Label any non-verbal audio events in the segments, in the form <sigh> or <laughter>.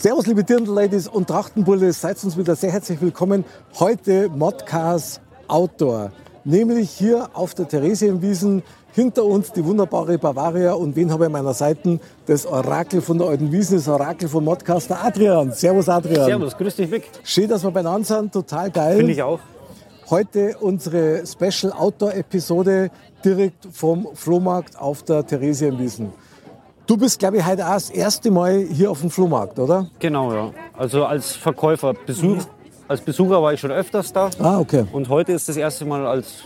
Servus, liebe Dirndl-Ladies und Trachtenbulle, seid uns wieder sehr herzlich willkommen. Heute Modcast Outdoor, nämlich hier auf der Theresienwiesen. Hinter uns die wunderbare Bavaria und wen habe ich an meiner Seite? Das Orakel von der Alten Wiesen, das Orakel von Modcaster Adrian. Servus Adrian. Servus, grüß dich, Vic. Schön, dass wir beieinander sind, total geil. Finde ich auch. Heute unsere Special Outdoor-Episode direkt vom Flohmarkt auf der Theresienwiesen. Du bist, glaube ich, heute auch das erste Mal hier auf dem Flohmarkt, oder? Genau, ja. Also als Verkäufer. Besuch, Als Besucher war ich schon öfters da. Ah, okay. Und heute ist das erste Mal als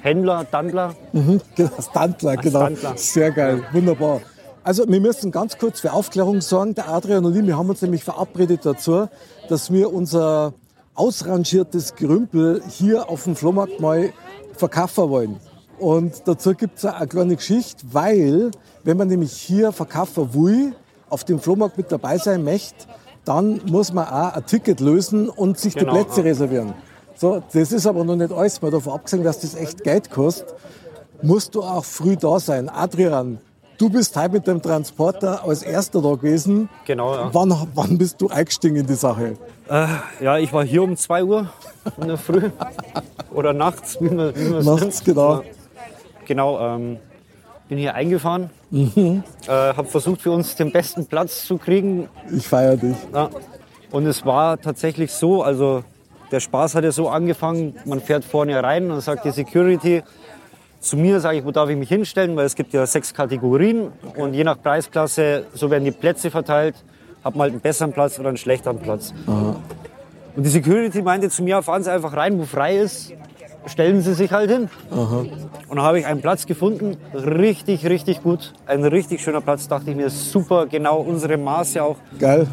Händler, Dandler. Mhm, <laughs> genau, Standler, genau. Standler. Sehr geil, wunderbar. Also wir müssen ganz kurz für Aufklärung sorgen. Der Adrian und ich, wir haben uns nämlich verabredet dazu, dass wir unser ausrangiertes Gerümpel hier auf dem Flohmarkt mal verkaufen wollen. Und dazu gibt es eine kleine Geschichte, weil wenn man nämlich hier verkaufen will, auf dem Flohmarkt mit dabei sein möchte, dann muss man auch ein Ticket lösen und sich Genau, die Plätze reservieren. So, das ist aber noch nicht alles, mal davon abgesehen, dass das echt Geld kostet, musst du auch früh da sein. Adrian, du bist heute mit dem Transporter als erster da gewesen. Genau, ja. Wann, wann bist du eingestiegen in die Sache? Äh, ja, ich war hier um 2 Uhr in der Früh. Oder nachts, wie man, wie man Nachts, nennt. genau. Genau, ähm, bin hier eingefahren. Mhm. Äh, habe versucht, für uns den besten Platz zu kriegen. Ich feiere dich. Ja. Und es war tatsächlich so, also der Spaß hat ja so angefangen, man fährt vorne rein und sagt die Security zu mir, sage ich, wo darf ich mich hinstellen, weil es gibt ja sechs Kategorien und je nach Preisklasse, so werden die Plätze verteilt, hat man halt einen besseren Platz oder einen schlechteren Platz. Und die Security meinte zu mir, fahren Sie einfach rein, wo frei ist, stellen Sie sich halt hin. Und dann habe ich einen Platz gefunden, richtig, richtig gut, ein richtig schöner Platz, dachte ich mir, super, genau unsere Maße auch Geil.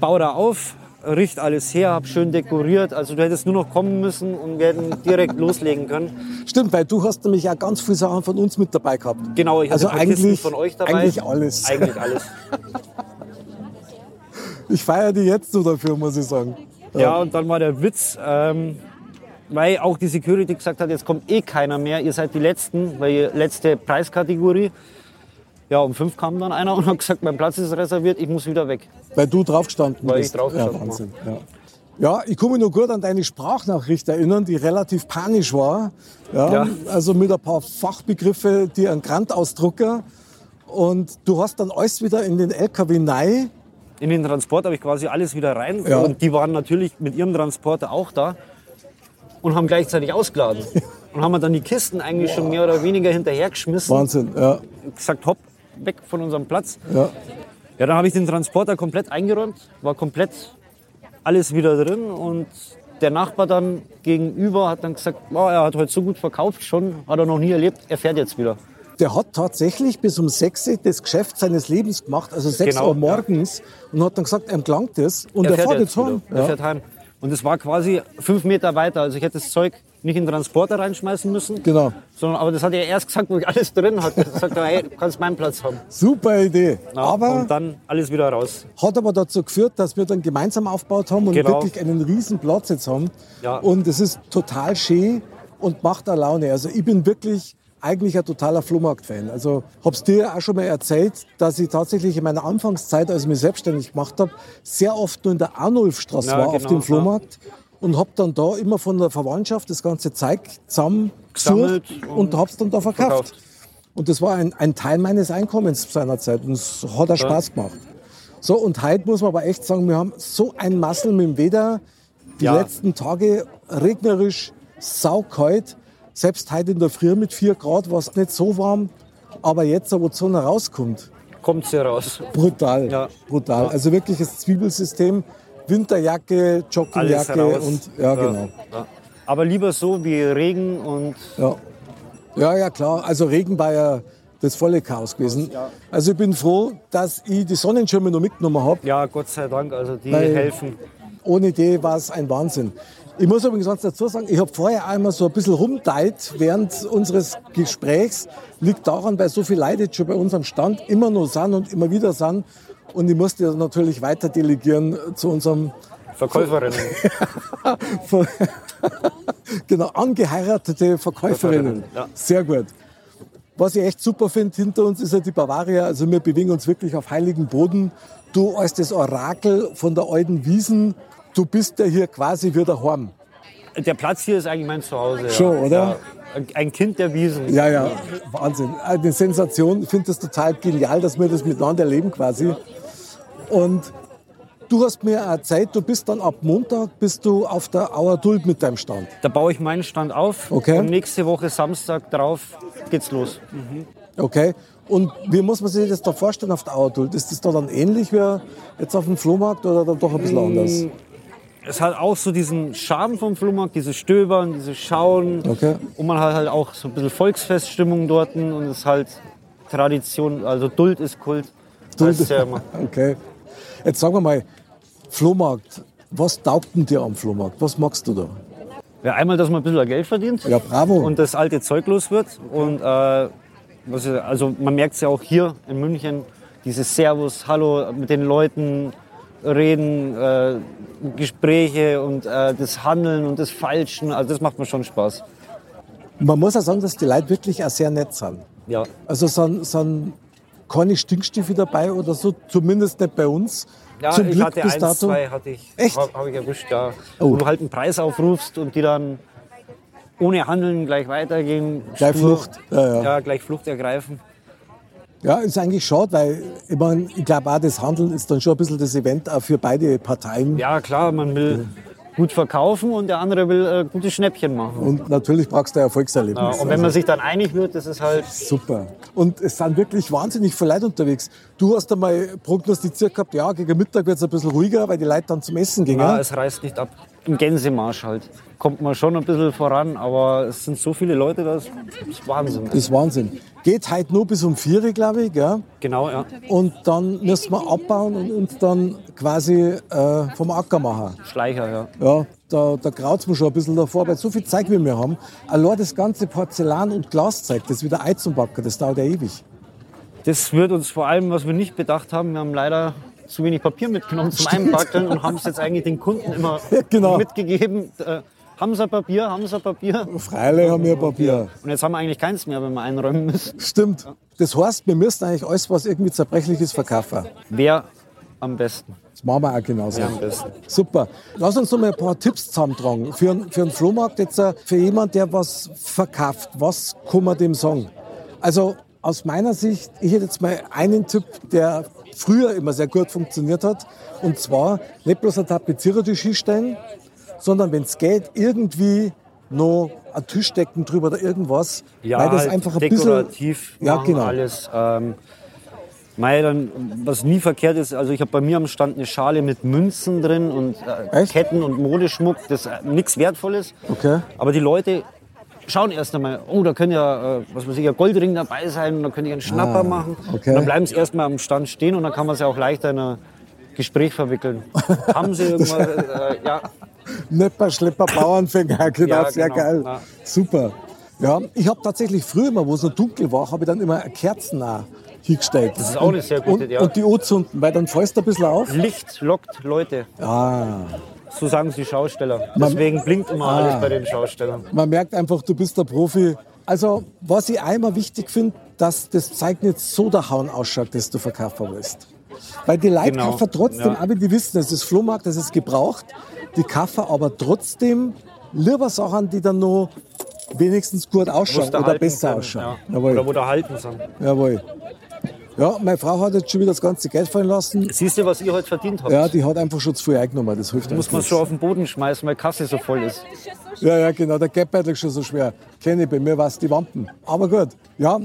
bau da auf, richt alles her, hab schön dekoriert. Also du hättest nur noch kommen müssen und wir hätten direkt <laughs> loslegen können. Stimmt, weil du hast nämlich auch ganz viele Sachen von uns mit dabei gehabt. Genau, ich hatte Also eigentlich- von euch dabei. eigentlich alles. Eigentlich alles. <laughs> Ich feiere dich jetzt so dafür, muss ich sagen. Ja, und dann war der Witz, ähm, weil auch die Security gesagt hat, jetzt kommt eh keiner mehr, ihr seid die Letzten, weil ihr letzte Preiskategorie. Ja, um fünf kam dann einer <laughs> und hat gesagt, mein Platz ist reserviert, ich muss wieder weg. Weil du draufgestanden Weil ich bist. draufgestanden ja, Wahnsinn. Ja. ja, ich mich noch gut an deine Sprachnachricht erinnern, die relativ panisch war. Ja, Ja. Also mit ein paar Fachbegriffe, die ein Grantausdrucker. Und du hast dann alles wieder in den LKW rein. In den Transport habe ich quasi alles wieder rein. Ja. Und die waren natürlich mit ihrem Transporter auch da und haben gleichzeitig ausgeladen. und haben mir dann die Kisten eigentlich schon mehr oder weniger hinterhergeschmissen. Wahnsinn, ja. Gesagt, hopp, weg von unserem Platz. ja. Ja, dann habe ich den Transporter komplett eingeräumt, war komplett alles wieder drin und der Nachbar dann gegenüber hat dann gesagt, oh, er hat heute so gut verkauft schon, hat er noch nie erlebt, er fährt jetzt wieder. Der hat tatsächlich bis um 6 Uhr das Geschäft seines Lebens gemacht, also 6 Genau, Uhr morgens, und hat dann gesagt, ihm gelangt das. Und er er fährt fährt jetzt heim. Er Ja. fährt heim. Und es war quasi fünf Meter weiter. Also ich hätte das Zeug nicht in den Transporter reinschmeißen müssen. Genau. Sondern, aber das hat er erst gesagt, wo ich alles drin hatte. Er sagt, hey, du kannst meinen Platz haben. Super Idee. Ja, aber und dann alles wieder raus. hat aber dazu geführt, dass wir dann gemeinsam aufgebaut haben und Genau. wirklich einen riesen Platz jetzt haben. Ja. Und es ist total schön und macht auch Laune. Also ich bin wirklich eigentlich ein totaler Flohmarkt-Fan. Also hab's dir auch schon mal erzählt, dass ich tatsächlich in meiner Anfangszeit, als ich mich selbstständig gemacht habe, sehr oft nur in der Arnulfstraße Ja, war auf genau, dem ja. Flohmarkt. Und hab dann da immer von der Verwandtschaft das ganze Zeug zusammen Gesammelt gesucht und und hab's dann da verkauft. verkauft. Und das war ein, ein Teil meines Einkommens seinerzeit. Und es hat auch Spaß gemacht. So, und heute muss man aber echt sagen, wir haben so ein Massel mit dem Wetter. Die Ja. letzten Tage regnerisch, saukalt. Selbst heute in der Früh mit 4 Grad war es nicht so warm. Aber jetzt, wo die Sonne rauskommt, Kommt sie raus. brutal. Ja. Brutal. Also wirklich das Zwiebelsystem. Winterjacke, Joggingjacke und ja, genau. Ja. Aber lieber so wie Regen und Ja. ja, ja, klar. Also Regen war ja das volle Chaos gewesen. Also ich bin froh, dass ich die Sonnenschirme noch mitgenommen habe. Ja, Gott sei Dank, also die helfen. Ohne die war es ein Wahnsinn. Ich muss übrigens ganz dazu sagen, ich habe vorher einmal so ein bisschen rumteilt während unseres Gesprächs. Liegt daran, weil so viele Leute jetzt schon bei uns am Stand immer noch sind und immer wieder sind. Und ich musste natürlich weiter delegieren zu unserem Verkäuferinnen. <laughs> genau, angeheiratete Verkäuferinnen. Sehr gut. Was ich echt super finde, hinter uns ist ja die Bavaria. Also wir bewegen uns wirklich auf heiligen Boden. Du als das Orakel von der alten Wiesen, du bist ja hier quasi wie daheim. Der Platz hier ist eigentlich mein Zuhause. ja. Schon, oder? Ja. Ein Kind der Wiesen. Ja, ja, Wahnsinn. Eine Sensation. Ich finde das total genial, dass wir das miteinander erleben quasi. Und du hast mir erzählt, du bist dann ab Montag bist du auf der Auer Duld mit deinem Stand. Da baue ich meinen Stand auf Okay. und nächste Woche Samstag drauf geht's los. Okay. Und wie muss man sich das da vorstellen auf der Auer Duld? Ist das da dann ähnlich wie jetzt auf dem Flohmarkt oder dann doch ein bisschen anders? Es hat auch so diesen Charme vom Flohmarkt, dieses Stöbern, dieses Schauen. Okay. Und man hat halt auch so ein bisschen Volksfeststimmung dort und es ist halt Tradition, also Duld ist Kult. Duld. Ja immer. <laughs> Okay. Jetzt sagen wir mal, Flohmarkt. Was taugt denn dir am Flohmarkt? Was magst du da? Ja, einmal, dass man ein bisschen Geld verdient Ja, bravo. und das alte Zeug los wird. Und äh, also man merkt es ja auch hier in München, dieses Servus, Hallo mit den Leuten reden, äh, Gespräche und äh, das Handeln und das Falschen. Also das macht mir schon Spaß. Man muss auch sagen, dass die Leute wirklich auch sehr nett sind. Ja. Also sind, sind keine Stinkstiefel dabei oder so, zumindest nicht bei uns. Ja, Zum ich Glück hatte bis eins, dato. zwei hatte ich, Echt? habe hab ich erwischt, ja. Oh. Wo du halt einen Preis aufrufst und die dann ohne Handeln gleich weitergehen. Gleich Flucht. Ja, ja. ja, gleich Flucht ergreifen. Ja, ist eigentlich schade, weil ich, mein, ich glaube auch, das Handeln ist dann schon ein bisschen das Event auch für beide Parteien. Ja, klar, man will gut verkaufen und der andere will äh, gute Schnäppchen machen. Und natürlich brauchst du ein Erfolgserlebnis. Ja, und wenn man sich dann einig wird, das ist halt Super. Und es sind wirklich wahnsinnig viele Leute unterwegs. Du hast einmal prognostiziert gehabt, ja, gegen Mittag wird es ein bisschen ruhiger, weil die Leute dann zum Essen gingen. Ja, es reißt nicht ab. Im Gänsemarsch halt. Kommt man schon ein bisschen voran, aber es sind so viele Leute, das ist Wahnsinn. Das ist Wahnsinn. Geht heute nur bis um 4 Uhr, glaube ich. Gell? Genau, ja. Und dann müssen wir abbauen und uns dann quasi äh, vom Acker machen. Schleicher, ja. Ja, da, da graut es mir schon ein bisschen davor, weil so viel Zeug wie wir haben. Allein das ganze Porzellan- und Glaszeug, das wieder Ei zum Backen, das dauert ja ewig. Das wird uns vor allem, was wir nicht bedacht haben, wir haben leider zu wenig Papier mitgenommen zum Einbackeln und haben es jetzt eigentlich den Kunden immer <laughs> genau. mitgegeben. Äh, haben sie Papier, haben sie Papier? Freilich haben wir Papier. Und jetzt haben wir eigentlich keins mehr, wenn wir einräumen müssen. Stimmt. Das heißt, wir müssen eigentlich alles, was irgendwie zerbrechlich ist, verkaufen. Wer am besten? Das machen wir auch genauso. Wer am besten? Super. Lass uns noch mal ein paar Tipps zusammentragen. Für, einen- für einen Flohmarkt jetzt, äh, für jemanden, der was verkauft. Was kann man dem sagen? Also aus meiner Sicht, ich hätte jetzt mal einen Tipp, der früher immer sehr gut funktioniert hat. Und zwar nicht bloß ein Tapezierertisch hinstellen, sondern wenn es geht, irgendwie noch ein Tischdecken drüber oder irgendwas. Ja, weil das halt einfach ein dekorativ bisschen. Ja, machen genau. alles. Ähm, Mei, dann, was nie verkehrt ist, also ich habe bei mir am Stand eine Schale mit Münzen drin und äh? Ketten und Modeschmuck, das äh, nichts Wertvolles. Okay. Aber die Leute schauen erst einmal, oh, da könnte ja, äh, was weiß ich, ein Goldring dabei sein und da könnte ich einen Schnapper machen. Ah, okay. Und dann bleiben sie erst mal am Stand stehen und dann kann man sie auch leichter in ein Gespräch verwickeln. <laughs> Haben sie irgendwas? Äh, ja, Nepper, Schlepper, Bauernfänger, <laughs> genau, Ja, sehr genau, geil. ja. Super. Ja, ich habe tatsächlich früher mal, wo es noch dunkel war, habe ich dann immer Kerzen auch hingestellt. Das ist auch eine sehr gute, und, ja. Und die anzünden, weil dann fällst du ein bisschen auf. Licht lockt Leute. Ah, So sagen es die Schausteller. Man- Deswegen blinkt immer Ah. alles bei den Schaustellern. man merkt einfach, du bist der Profi. Also, was ich einmal wichtig finde, dass das Zeug nicht so der Hauen ausschaut, das du verkaufen willst. Weil die Leute Genau, kaufen trotzdem, ja. aber die wissen, es ist Flohmarkt, es ist gebraucht. Die kaufen aber trotzdem lieber Sachen, die dann noch wenigstens gut ausschauen oder besser können, ausschauen. Ja. Jawohl. Oder wo da halten sind. Jawohl. Ja, meine Frau hat jetzt schon wieder das ganze Geld fallen lassen. Siehst du, was ihr heute verdient habt? Ja, die hat einfach schon zu viel eingenommen. Das hilft Muss uns man schon auf den Boden schmeißen, weil Kasse so voll ist. Ja, ja, genau. Der Geldbeutel ist schon so schwer. Kenne ich, bei mir war es die Wampen. Aber gut. Ja,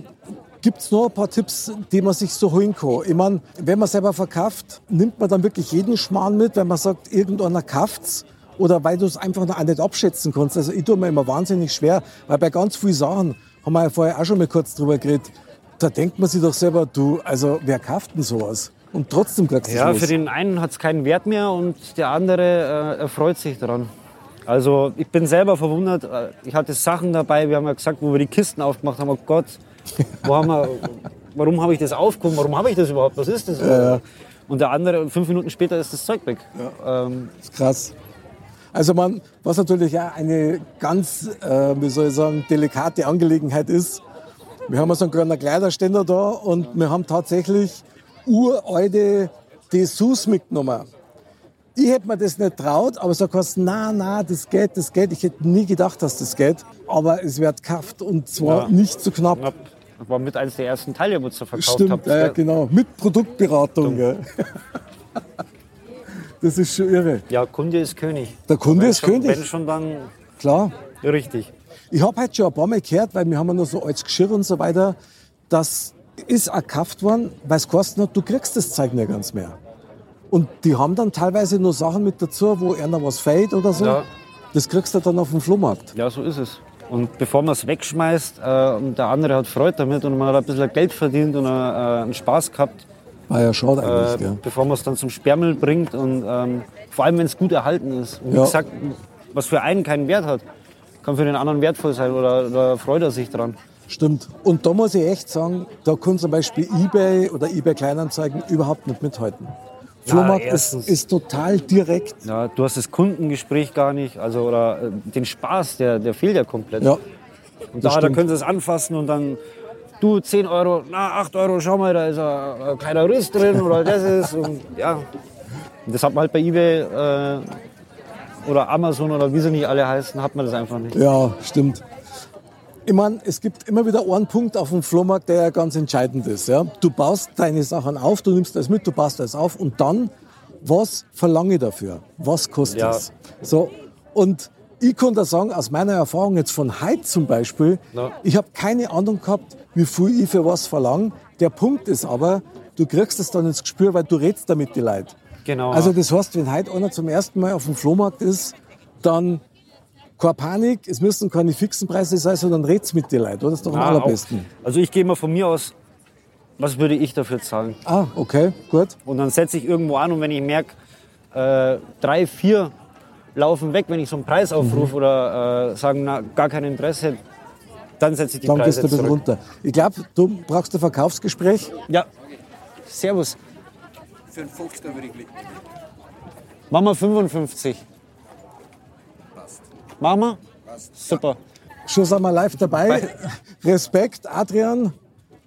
gibt es noch ein paar Tipps, die man sich so holen kann? Ich meine, wenn man selber verkauft, nimmt man dann wirklich jeden Schmarrn mit, wenn man sagt, irgendeiner kauft's? Oder weil du es einfach noch auch nicht abschätzen kannst. Also ich tue mir immer wahnsinnig schwer, weil bei ganz vielen Sachen, haben wir ja vorher auch schon mal kurz drüber geredet, da denkt man sich doch selber, du, also wer kauft denn sowas? Und trotzdem kriegst du Ja, für den einen hat es keinen Wert mehr und der andere äh, erfreut sich daran. Also ich bin selber verwundert. Äh, Ich hatte Sachen dabei, wir haben ja gesagt, wo wir die Kisten aufgemacht haben, oh Gott, wir, warum habe ich das aufgehoben, warum habe ich das überhaupt, was ist das? Und der andere, fünf Minuten später ist das Zeug weg. Ähm, Das ist krass. Also man, was natürlich auch eine ganz, äh, wie soll ich sagen, delikate Angelegenheit ist. Wir haben so einen kleinen Kleiderständer da und wir haben tatsächlich uralte Dessous mitgenommen. Ich hätte mir das nicht traut, aber so hast na, na, das geht, das geht. Ich hätte nie gedacht, dass das geht. Aber es wird gekauft und zwar Ja. nicht zu knapp. knapp. Das war mit eines der ersten Teile, wo ihr verkauft Stimmt, habt. ja, genau. Mit Produktberatung. <laughs> Das ist schon irre. Ja, Kunde ist König. Der Kunde Wenn ist schon, König. Wenn schon, dann Klar. richtig. Ich habe heute schon ein paar Mal gehört, weil wir haben ja noch so altes Geschirr und so weiter, das ist auch gekauft worden, weil es kostet hat, du kriegst das Zeug nicht ganz mehr. Und die haben dann teilweise noch Sachen mit dazu, wo einer was fällt oder so. Ja. Das kriegst du dann auf dem Flohmarkt. Ja, so ist es. Und bevor man es wegschmeißt äh, und der andere hat Freude damit und man hat ein bisschen Geld verdient und äh, einen Spaß gehabt, War ja schade äh, eigentlich. gell? bevor man es dann zum Sperrmüll bringt und ähm, vor allem, wenn es gut erhalten ist. Und wie Ja. gesagt, was für einen keinen Wert hat, kann für den anderen wertvoll sein oder, oder freut er sich dran. Stimmt. Und da muss ich echt sagen, da kann zum Beispiel eBay oder eBay Kleinanzeigen überhaupt nicht mithalten. Flohmarkt ist, erstens. ist total direkt. Ja, du hast das Kundengespräch gar nicht, also oder äh, den Spaß, der, der fehlt ja komplett. Ja, und da, da können sie es anfassen und dann, du 10 Euro, na 8 Euro, schau mal, da ist ein, ein kleiner Riss drin oder das ist. Und, ja. Und das hat man halt bei eBay äh, oder Amazon oder wie sie nicht alle heißen, hat man das einfach nicht. ja, stimmt. Ich meine, es gibt immer wieder einen Punkt auf dem Flohmarkt, der ja ganz entscheidend ist. Ja? Du baust deine Sachen auf, du nimmst das mit, du baust das auf und dann, was verlange ich dafür? Was kostet Ja. es? So, und ich kann da sagen, aus meiner Erfahrung jetzt von heute zum Beispiel, Ja. ich habe keine Ahnung gehabt, wie viel ich für was verlange. Der Punkt ist aber, du kriegst es dann ins Gespür, weil du redst damit die Leute. Genau. Also das heißt, wenn heute einer zum ersten Mal auf dem Flohmarkt ist, dann keine Panik, es müssen keine fixen Preise sein, sondern red's mit den Leuten. oder? Das ist doch am allerbesten. auch- Also ich gehe mal von mir aus, was würde ich dafür zahlen? Ah, okay, gut. Und dann setze ich irgendwo an und wenn ich merke, äh, drei, vier laufen weg, wenn ich so einen Preis Mhm. aufrufe oder äh, sagen, na, gar kein Interesse, dann setze ich die Dann gehst Preise du ein bisschen runter. Ich glaube, du brauchst ein Verkaufsgespräch. Ja, servus. Für einen 50er würde ich klicken. Machen wir 55. Machen wir? Super. Schon sind wir live dabei. Respekt, Adrian.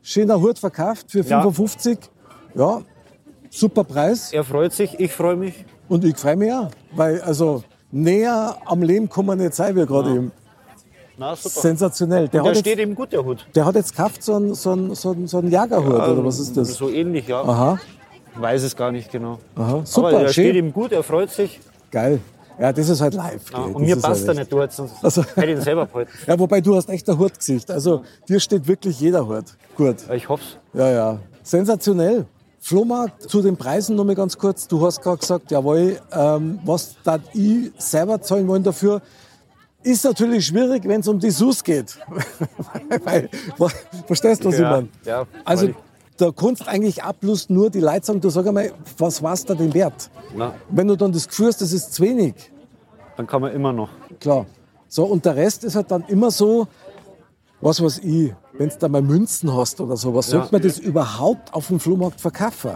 Schöner Hut verkauft für Ja. 55. Ja, super Preis. Er freut sich, ich freue mich. Und ich freue mich auch. Weil, also, näher am Leben kann man nicht sein, wie gerade eben. Na, super. Sensationell. Der, Der hat steht jetzt, ihm gut, der Hut. der hat jetzt gekauft so einen, so einen, so einen, so einen Jagerhut, oder was ist das? So ähnlich, ja. Aha, Weiß es gar nicht genau. aha. Super, Aber er schön. steht ihm gut, er freut sich. Geil. Ja, das ist halt live. Ja, und mir passt er halt nicht, du hättest sonst Also- hätte ich ihn selber <laughs> behalten. Ja, wobei du hast echt ein Hurtgesicht. Also dir steht wirklich jeder Hurt. Gut. Ich hoff's. Ja, ja. Sensationell. Flohmarkt, zu den Preisen noch mal ganz kurz. Du hast gerade gesagt, jawohl, ähm, was da ich selber zahlen wollen dafür, ist natürlich schwierig, wenn es um die SUS geht. <laughs> Weil, verstehst du, was Ja, ich meine? ja, also. Da kannst eigentlich auch bloß nur die Leute sagen, du sag einmal, was war's da denn wert? Na, Wenn du dann das Gefühl hast, das ist zu wenig, dann kann man immer noch. Klar. So, und der Rest ist halt dann immer so, was weiß ich, wenn du da mal Münzen hast oder sowas, Ja. sollte man das überhaupt auf dem Flohmarkt verkaufen?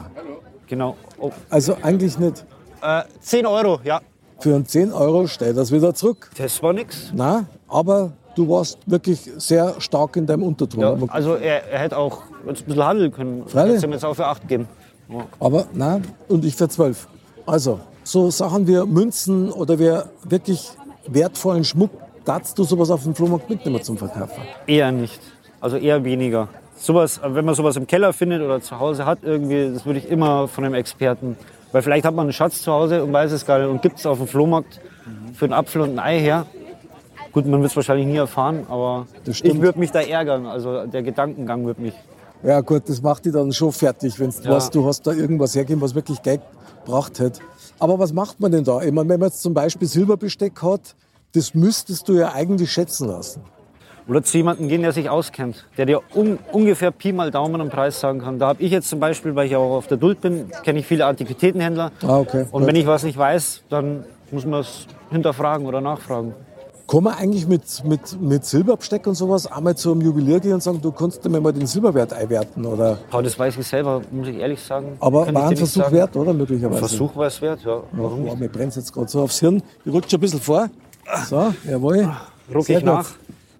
Genau. Oh. Also eigentlich nicht. Äh, 10 Euro, ja. Für einen 10 Euro stell das wieder zurück. Das war nix. Na, aber du warst wirklich sehr stark in deinem Unterton. Ja, also er, er hätte auch ein bisschen handeln können. Freilich. Hätte ihm jetzt auch für 8 geben. Ja. aber na, und ich für 12. Also, so Sachen wie Münzen oder wie wirklich wertvollen Schmuck, darfst du sowas auf dem Flohmarkt mitnehmen zum Verkaufen. Eher nicht. Also eher weniger. Sowas, wenn man sowas im Keller findet oder zu Hause hat, irgendwie, das würde ich immer von einem Experten. Weil vielleicht hat man einen Schatz zu Hause und weiß es gar nicht und gibt es auf dem Flohmarkt für einen Apfel und ein Ei her. Gut, man wird es wahrscheinlich nie erfahren, aber ich würde mich da ärgern. Also der Gedankengang würde mich. Ja gut, das macht die dann schon fertig, wenn du Ja. weißt, du hast da irgendwas hergegeben, was wirklich Geld gebracht hat. Aber was macht man denn da? Ich meine, wenn man jetzt zum Beispiel Silberbesteck hat, das müsstest du ja eigentlich schätzen lassen. Oder zu jemandem gehen, der sich auskennt, der dir un ungefähr Pi mal Daumen einen Preis sagen kann. Da habe ich jetzt zum Beispiel, weil ich auch auf der Duld bin, kenne ich viele Antiquitätenhändler. Ah, okay. Und wenn ich was nicht weiß, dann muss man es hinterfragen oder nachfragen. Kann man eigentlich mit, mit, mit Silberbesteck und sowas einmal zum Juwelier gehen und sagen, du kannst mir mal den Silberwert einwerten? Oder? Aber das weiß ich selber, muss ich ehrlich sagen. Aber Kann war ein Versuch sagen. wert, oder? Möglicherweise. Versuch war es wert, ja. Warum Boah, nicht? mir brennt jetzt gerade so aufs Hirn. Ich rutsche ein bisschen vor. So, jawohl. Ruck ich nach.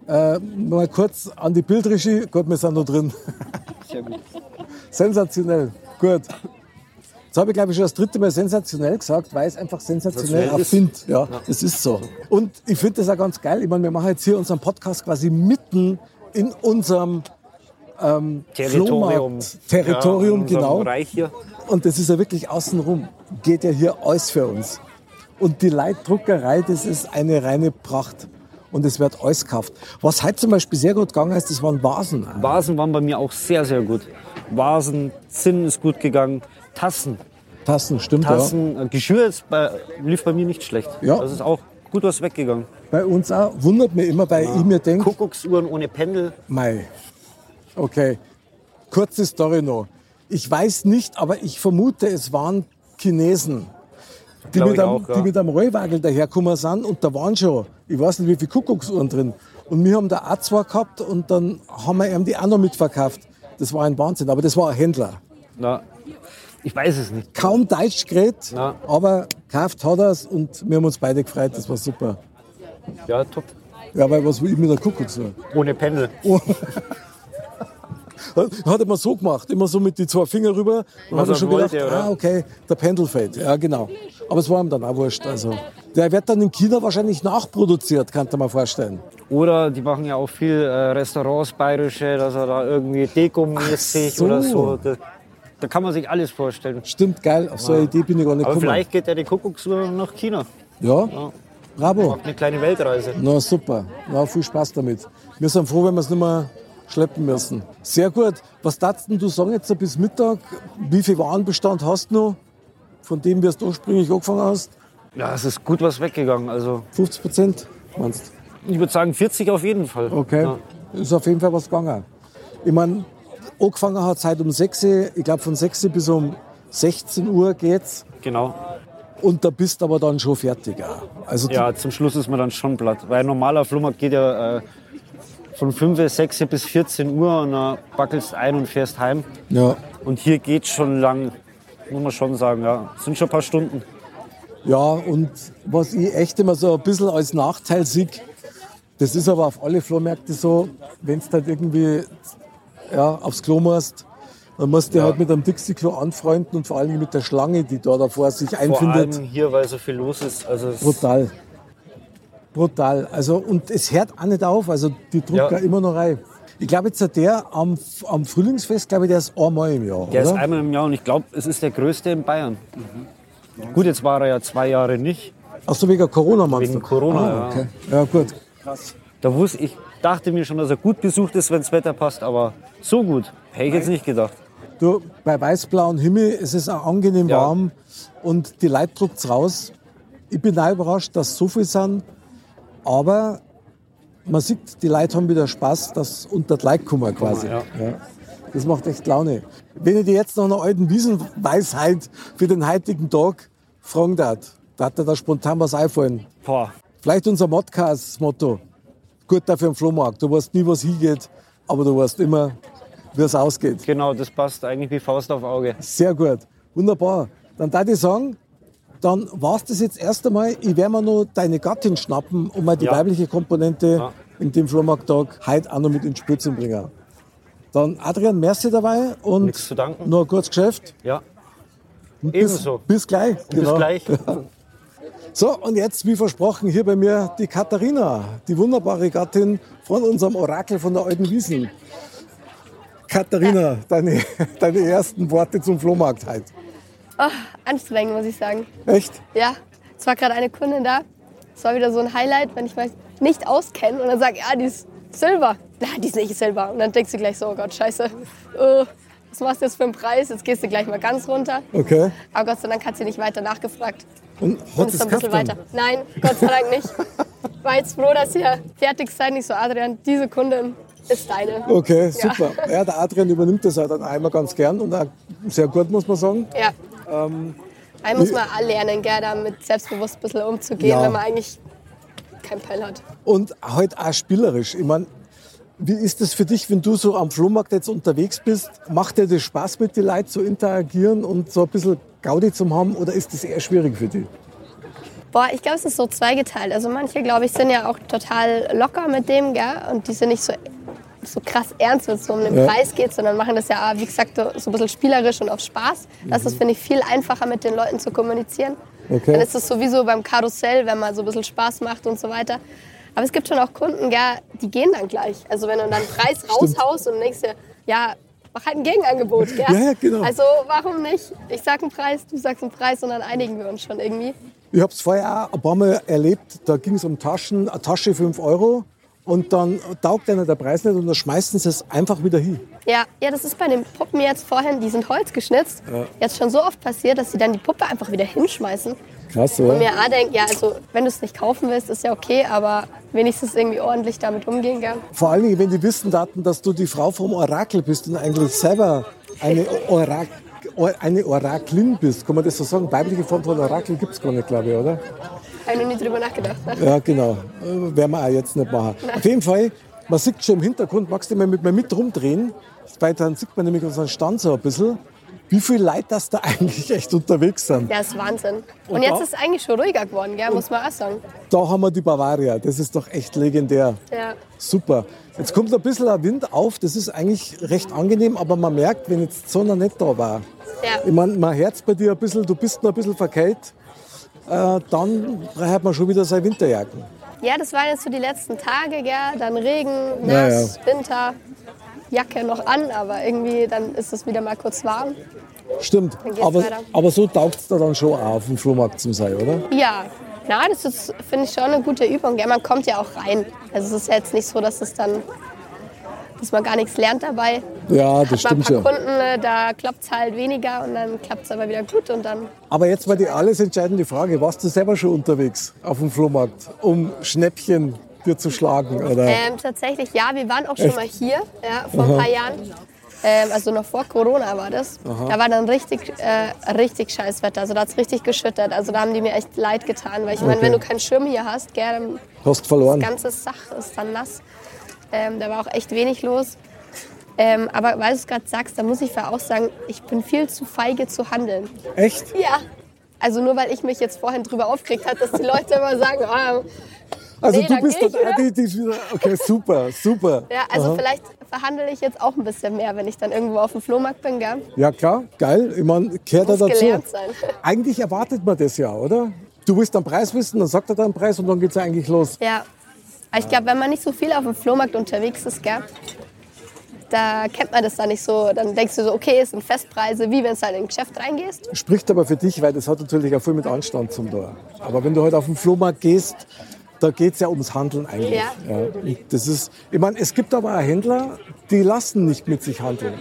Äh, mal kurz an die Bildregie. Gott, wir sind noch drin. Sehr gut. Sensationell. Gut. Jetzt habe ich, glaube ich, schon das dritte Mal sensationell gesagt, weil ich es einfach sensationell erfinde. Ja, das ist so. Und ich finde das auch ganz geil. Ich meine, wir machen jetzt hier unseren Podcast quasi mitten in unserem ähm, Territorium. Flohmarkt- Territorium, ja, genau. Bereich hier. Und das ist ja wirklich außenrum. Geht ja hier alles für uns. Und die Leitdruckerei, das ist eine reine Pracht. Und es wird alles gekauft. Was heute zum Beispiel sehr gut gegangen ist, das waren Vasen. Vasen waren bei mir auch sehr, sehr gut. Vasen, Zinn ist gut gegangen. Tassen, Tassen, stimmt Tassen, äh, Geschirr ist bei, lief bei mir nicht schlecht. Ja. Das ist auch gut was weggegangen. ja. Bei uns auch. Wundert mich immer, weil ich mir denke, Kuckucksuhren ohne Pendel. Mei. Okay. Kurze Story noch. Ich weiß nicht, aber ich vermute, es waren Chinesen, die, mit einem, auch, ja. die mit einem Rollwagel dahergekommen sind und da waren schon, ich weiß nicht, wie viele Kuckucksuhren drin. Und wir haben da auch zwei gehabt und dann haben wir ihm die auch noch mitverkauft. Das war ein Wahnsinn, aber das war ein Händler. Na, ich weiß es nicht. Kaum Deutsch geredet, Ja. aber gekauft hat er es und wir haben uns beide gefreut, das war super. Ja, top. Ja, weil was will ich mit der Kuckucksuhr? Ohne Pendel. <laughs> Hat er immer so gemacht, immer so mit die zwei Finger rüber. Dann Was hat er er schon wollte, gedacht, oder? ah, okay, der Pendel fällt. Ja, genau. Aber es war ihm dann auch wurscht. Also, der wird dann in China wahrscheinlich nachproduziert, kann man vorstellen. Oder die machen ja auch viel äh, Restaurants bayerische, dass er da irgendwie dekomäßig so. oder so. Da, da kann man sich alles vorstellen. Stimmt, geil. Auf so eine Idee bin ich gar nicht Aber gekommen. vielleicht geht ja die Kuckucksuhr nach China. Ja, bravo. Macht eine kleine Weltreise. Na super. Na, viel Spaß damit. Wir sind froh, wenn wir es nicht mehr schleppen müssen. Sehr gut. Was darfst du sagen jetzt bis Mittag? Wie viel Warenbestand hast du noch, von dem wie du ursprünglich angefangen hast? Ja, es ist gut was weggegangen. Also 50 Prozent, meinst du? Ich würde sagen 40 auf jeden Fall. Okay, Ja. ist auf jeden Fall was gegangen. Ich meine, angefangen hat Zeit um 6 Uhr, ich glaube von 6 Uhr bis um 16 Uhr geht's. Genau. Und da bist aber dann schon fertig. Auch. Also Ja, zum Schluss ist man dann schon platt. Weil ein normaler Flohmarkt geht ja äh, von 5, 6 bis 14 Uhr und dann backelst ein und fährst heim. ja, Und hier geht schon lang, muss man schon sagen. Ja, Es sind schon ein paar Stunden. ja, und was ich echt immer so ein bisschen als Nachteil sehe, das ist aber auf alle Flohmärkte so, wenn du halt irgendwie ja, aufs Klo musst, dann musst du dich halt mit einem Dixie-Klo anfreunden und vor allem mit der Schlange, die da davor sich Vor einfindet. allem hier, weil so viel los ist. Also Brutal. Brutal. Also, und es hört auch nicht auf. Also, die drucken Ja. immer noch rein. Ich glaube, jetzt der am, am Frühlingsfest, glaube ich, der ist einmal im Jahr. Der oder? ist einmal im Jahr und ich glaube, es ist der größte in Bayern. Gut, jetzt war er ja zwei Jahre nicht. Ach so, wegen Corona, meinst Wegen du? Corona, ah, ja. okay. Ja, gut. Da wusste ich, dachte mir schon, dass er gut besucht ist, wenn das Wetter passt, aber so gut, hätte ich jetzt nicht gedacht. Du, bei weißblauem Himmel es ist auch angenehm Ja. warm und die Leute druckt's raus. Ich bin auch überrascht, dass so viel sind. Aber man sieht, die Leute haben wieder Spaß, dass unter die Leute kommen quasi. Ja. Ja. Das macht echt Laune. Wenn ich dir jetzt noch eine alten Wiesenweisheit für den heutigen Tag fragen darf, da hat dir da spontan was einfallen. Boah, Vielleicht unser Modcast-Motto. Gut dafür im Flohmarkt. Du weißt nie, was hingeht, aber du weißt immer, wie es ausgeht. genau, das passt eigentlich wie Faust auf Auge. Sehr gut. Wunderbar. Dann darf ich sagen, dann war's das jetzt erst einmal. Ich werde mir noch deine Gattin schnappen, um mal die Ja. weibliche Komponente Ja. in dem Flohmarkttag heute auch noch mit ins Spiel zu bringen. Dann Adrian, merci dabei und Nichts zu danken. noch ein kurzes Geschäft. Ja, Bis, ebenso. bis gleich. Bis Genau. gleich. <laughs> So, und jetzt, wie versprochen, hier bei mir die Katharina, die wunderbare Gattin von unserem Orakel von der Alten Wiesen. Katharina, deine, <laughs> deine ersten Worte zum Flohmarkt heute. Anstrengend, muss ich sagen. Echt? Ja, es war gerade eine Kundin da. Es war wieder so ein Highlight, wenn ich mich nicht auskenne und dann sage, ja, die ist Silber. Na, die ist nicht Silber. Und dann denkst du gleich so, oh Gott, scheiße. Äh, was machst du jetzt für einen Preis? Jetzt gehst du gleich mal ganz runter. Okay. Aber Gott sei Dank hat sie nicht weiter nachgefragt. Und hat ist ein bisschen weiter. Nein, Gott sei Dank nicht. <laughs> war jetzt froh, dass ihr fertig seid. Ich so, Adrian, diese Kundin ist deine. Okay, super. Ja. der Adrian übernimmt das halt dann einmal ganz gern und auch sehr gut, muss man sagen. Ja. Ähm, Einmal muss man auch lernen, gell, damit selbstbewusst ein bisschen umzugehen, Ja. wenn man eigentlich kein Peil hat. Und halt auch spielerisch. Ich meine, wie ist das für dich, wenn du so am Flohmarkt jetzt unterwegs bist? Macht dir das Spaß, mit den Leuten zu interagieren und so ein bisschen Gaudi zu haben oder ist das eher schwierig für dich? Boah, ich glaube, es ist so zweigeteilt. Also manche, glaube ich, sind ja auch total locker mit dem, gell? Und die sind nicht so, so krass ernst, wenn es so um den Ja. Preis geht, sondern machen das ja, wie gesagt, so ein bisschen spielerisch und auf Spaß. Das ist, finde ich, viel einfacher mit den Leuten zu kommunizieren. Okay. Dann ist es sowieso beim Karussell, wenn man so ein bisschen Spaß macht und so weiter. Aber es gibt schon auch Kunden, gell, die gehen dann gleich. Also wenn du dann einen Preis raushaust und denkst dir, ja, mach halt ein Gegenangebot, gell? Ja, ja, genau. Also warum nicht? Ich sag einen Preis, du sagst einen Preis und dann einigen wir uns schon irgendwie. Ich habe es vorher auch ein paar Mal erlebt, da ging es um Taschen, eine Tasche 5 Euro und dann taugt einer der Preis nicht und dann schmeißen sie es einfach wieder hin. Ja, ja, das ist bei den Puppen jetzt vorhin, die sind holzgeschnitzt, jetzt schon so oft passiert, dass sie dann die Puppe einfach wieder hinschmeißen. Krass, Und oder? mir auch denkt, ja, also wenn du es nicht kaufen willst, ist ja okay, aber wenigstens irgendwie ordentlich damit umgehen, gell? Vor allen Dingen, wenn die wissen daten, dass du die Frau vom Orakel bist und eigentlich selber eine, Orak Or- eine Oraklin bist. Kann man das so sagen? Weibliche Form von Orakel gibt es gar nicht, glaube ich, oder? Habe ich noch nie drüber nachgedacht. Ne? Ja, genau. Äh, Werden wir auch jetzt nicht machen. Auf jeden Fall, man sieht schon im Hintergrund, magst du mal mit mir mit rumdrehen? Weil dann sieht man nämlich unseren Stand so ein bisschen, wie viele Leute das da <laughs> eigentlich echt unterwegs sind. Ja, ist Wahnsinn. Und, Und jetzt da- ist es eigentlich schon ruhiger geworden, gell? muss man auch sagen. Da haben wir die Bavaria, das ist doch echt legendär. Ja. Super. Jetzt kommt ein bisschen ein Wind auf, das ist eigentlich recht angenehm, aber man merkt, wenn jetzt die Sonne nicht da war, Ja. ich meine, man hört bei dir ein bisschen, du bist noch ein bisschen verkältet, äh, dann braucht man schon wieder seine Winterjacken. ja, das waren jetzt so die letzten Tage, gell? dann Regen, Ja, nass, Winter, Jacke noch an, aber irgendwie dann ist es wieder mal kurz warm. Stimmt, aber, weiter. aber so taugt es da dann schon auf dem Flohmarkt zum sein, oder? Ja, na, das ist, finde ich, schon eine gute Übung. Gell? Man kommt ja auch rein. Also es ist ja jetzt nicht so, dass es dann, dass man gar nichts lernt dabei. Ja, das Hat man ein stimmt paar schon. Kunden, äh, da klappt es halt weniger und dann klappt es aber wieder gut und dann Aber jetzt mal die alles entscheidende Frage, warst du selber schon unterwegs auf dem Flohmarkt, um Schnäppchen dir zu schlagen? Oder? Ähm, tatsächlich, ja, wir waren auch schon mal hier, ja, vor ein paar Jahren. Ähm, also noch vor Corona war das. Da war dann richtig, äh, richtig scheiß Wetter. Also da hat es richtig geschüttet. Also da haben die mir echt leid getan. Weil ich meine, Okay. wenn du keinen Schirm hier hast, gell, dann Hast verloren. das ganze Sach ist dann nass. Ähm, da war auch echt wenig los. Ähm, aber weil du es gerade sagst, da muss ich auch sagen, ich bin viel zu feige zu handeln. Echt? Ja. Also nur weil ich mich jetzt vorhin drüber aufgeregt habe, dass die Leute immer sagen, ah, Also Nee, du dann bist dann die, die wieder. Okay, super, super. Ja, also Aha. vielleicht verhandle ich jetzt auch ein bisschen mehr, wenn ich dann irgendwo auf dem Flohmarkt bin, gell? Ja klar, geil. Ich meine, gehört Muss da dazu. gelernt sein. <laughs> Eigentlich erwartet man das ja, oder? Du willst einen Preis wissen, dann sagt er deinen Preis und dann geht's eigentlich los. Ja. Aber ich glaube, wenn man nicht so viel auf dem Flohmarkt unterwegs ist, gell? Da kennt man das dann nicht so. Dann denkst du so, okay, es sind Festpreise, wie wenn du halt in ein Geschäft reingehst. Spricht aber für dich, weil das hat natürlich auch viel mit Anstand zum Tor. Aber wenn du heute auf den Flohmarkt gehst, da geht's ja ums Handeln eigentlich. Ja. Und das ist, ich meine, es gibt aber auch Händler, die lassen nicht mit sich handeln.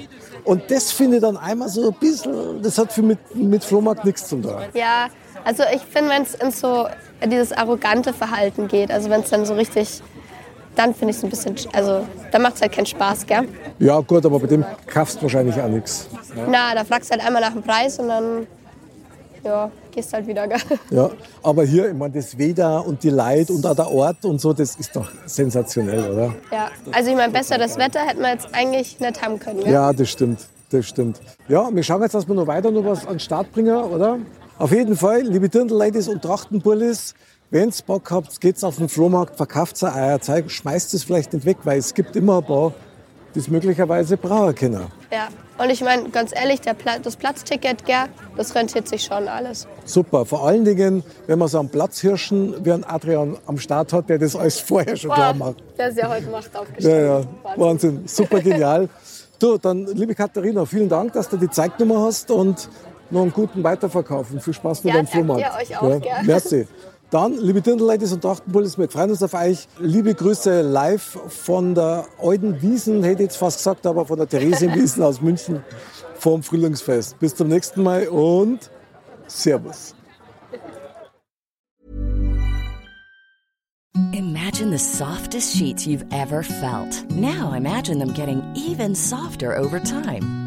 Und das finde ich dann einmal so ein bisschen, das hat für mit, mit Flohmarkt nichts zu tun. Ja, also ich finde, wenn es in so dieses arrogante Verhalten geht, also wenn es dann so richtig, dann finde ich es ein bisschen, also dann macht es halt keinen Spaß, gell? Ja gut, aber bei dem kaufst du wahrscheinlich auch nichts. Na, da fragst du halt einmal nach dem Preis und dann, ja, gehst halt wieder, gell? <laughs> Ja, aber hier, ich meine, das Wetter und die Leid und auch der Ort und so, das ist doch sensationell, oder? Ja, also ich meine, besseres Wetter hätten wir jetzt eigentlich nicht haben können, gell? Ja, das stimmt, das stimmt. Ja, wir schauen jetzt, dass wir noch weiter noch was an den Start bringen, oder? Auf jeden Fall, liebe Dirndl-Ladies und Trachtenbullis, wenn ihr Bock habt, geht's auf den Flohmarkt, verkauft euer Zeug, schmeißt es vielleicht nicht weg, weil es gibt immer ein paar, die es möglicherweise brauchen können. Ja. Und ich meine, ganz ehrlich, Pla das Platzticket, gell, das rentiert sich schon alles. Super, vor allen Dingen, wenn man so einen Platzhirschen wie einen Adrian am Start hat, der das alles vorher schon klar macht. der ist ja heute Macht Ja, aufgestellt. ja, Wahnsinn, super genial. <laughs> Du, dann, liebe Katharina, vielen Dank, dass du die Zeit genommen hast und noch einen guten Weiterverkauf und viel Spaß noch Ja, danke Flohmarkt. dir, euch auch, gell? Merci. Dann, liebe Dirndl-Ladies und Trachtenbullis, wir freuen uns auf euch. Liebe Grüße live von der Alten Wiesen, hätte ich jetzt fast gesagt, aber von der Theresienwiesen <laughs> aus München vom Frühlingsfest. Bis zum nächsten Mal und Servus. Imagine the softest sheets you've ever felt. Now imagine them getting even softer over time.